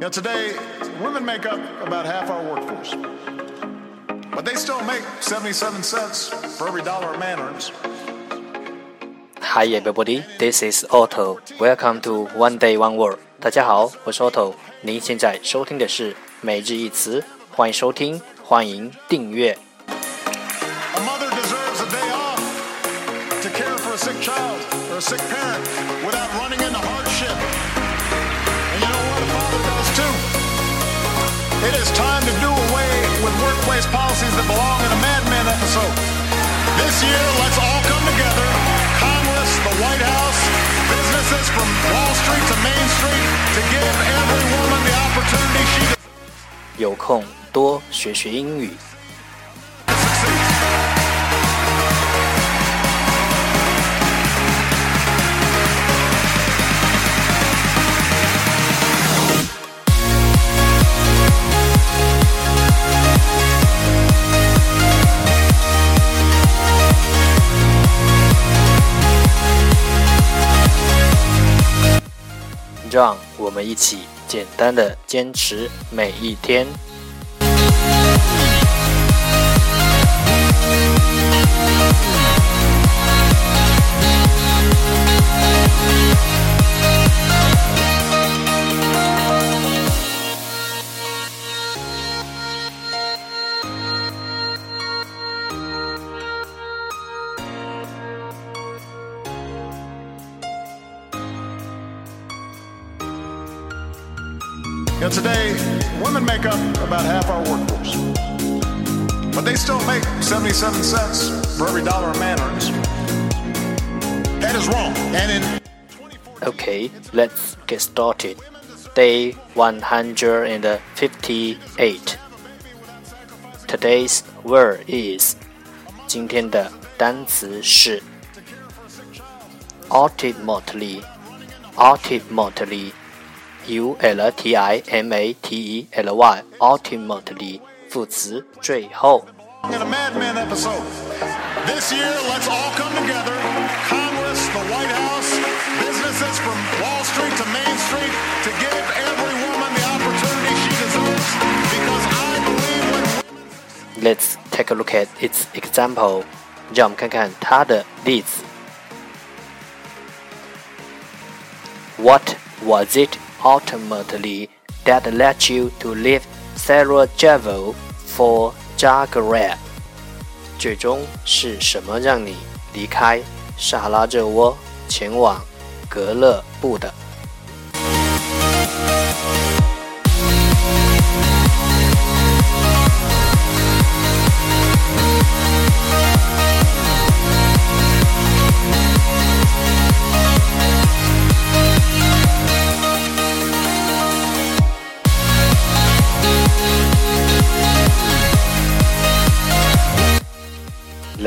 Now, today, women make up about half our workforce, but they still make 77 cents for every dollar a man earns. Hi everybody, this is Otto. Welcome to One Day One Word. 大家好，我是 Otto。您现在收听的是每日一词，欢迎收听，欢迎订阅。A mother deserves a day off to care for a sick child or a sick parent without running into hardship. And you know what? A father does too. It is time to do away with workplace policies that belong in a Mad Men episode. This year, let's all come together Congress, the White House, businesses from Wall Street to Main Street to give every woman the opportunity she deserves. 有空多学学英语。 让我们一起简单的坚持每一天。Now, today, women make up about half our workforce, but they still make 77 cents for every dollar a man earns. That is wrong. And in Okay, let's get started. Day 158. Today's word is 今天的单词是 ultimately ultimately u l t i m a t e l y ultimately 副词最后 in a Mad Men episode, this year, let's all come together Congress, the White House, businesses from Wall Street to Main Street to give every woman the opportunity she deserves because I believe when Let's take a look at its example. 让我们看看它的例子。What was it ultimately that led you to leave sarah jevil for Zagreb？最终是什么让你离开萨拉热窝，前往格勒布的？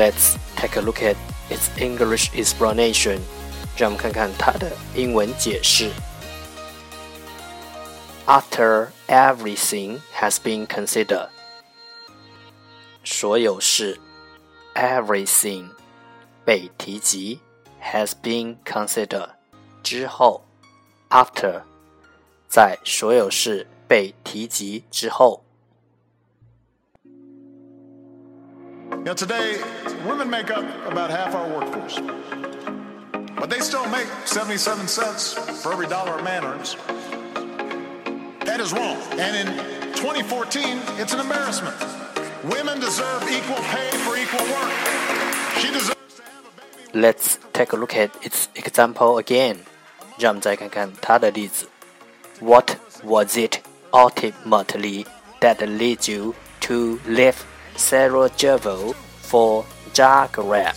Let's take a look at its English explanation. 让我们看看它的英文解释。After everything has been considered，所有事，everything 被提及，has been considered 之后，after 在所有事被提及之后。 Now, today, women make up about half our workforce, but they still make 77 cents for every dollar a man earns. That is wrong. And in 2014, it's an embarrassment. Women deserve equal pay for equal work. She deserves to have a baby. Let's take a look at its example again. 让我们再看看它的例子。What was it ultimately that led you to leave Sarajevo for Zagreb？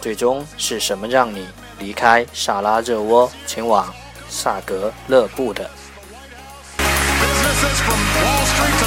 最终是什么让你离开萨拉热窝，前往萨格勒布的？ Businesses from Wall Street to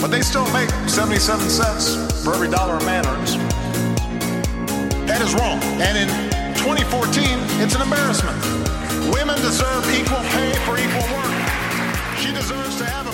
But they still make 77 cents for every dollar a man earns. That is wrong. And in 2014, it's an embarrassment. Women deserve equal pay for equal work. She deserves to have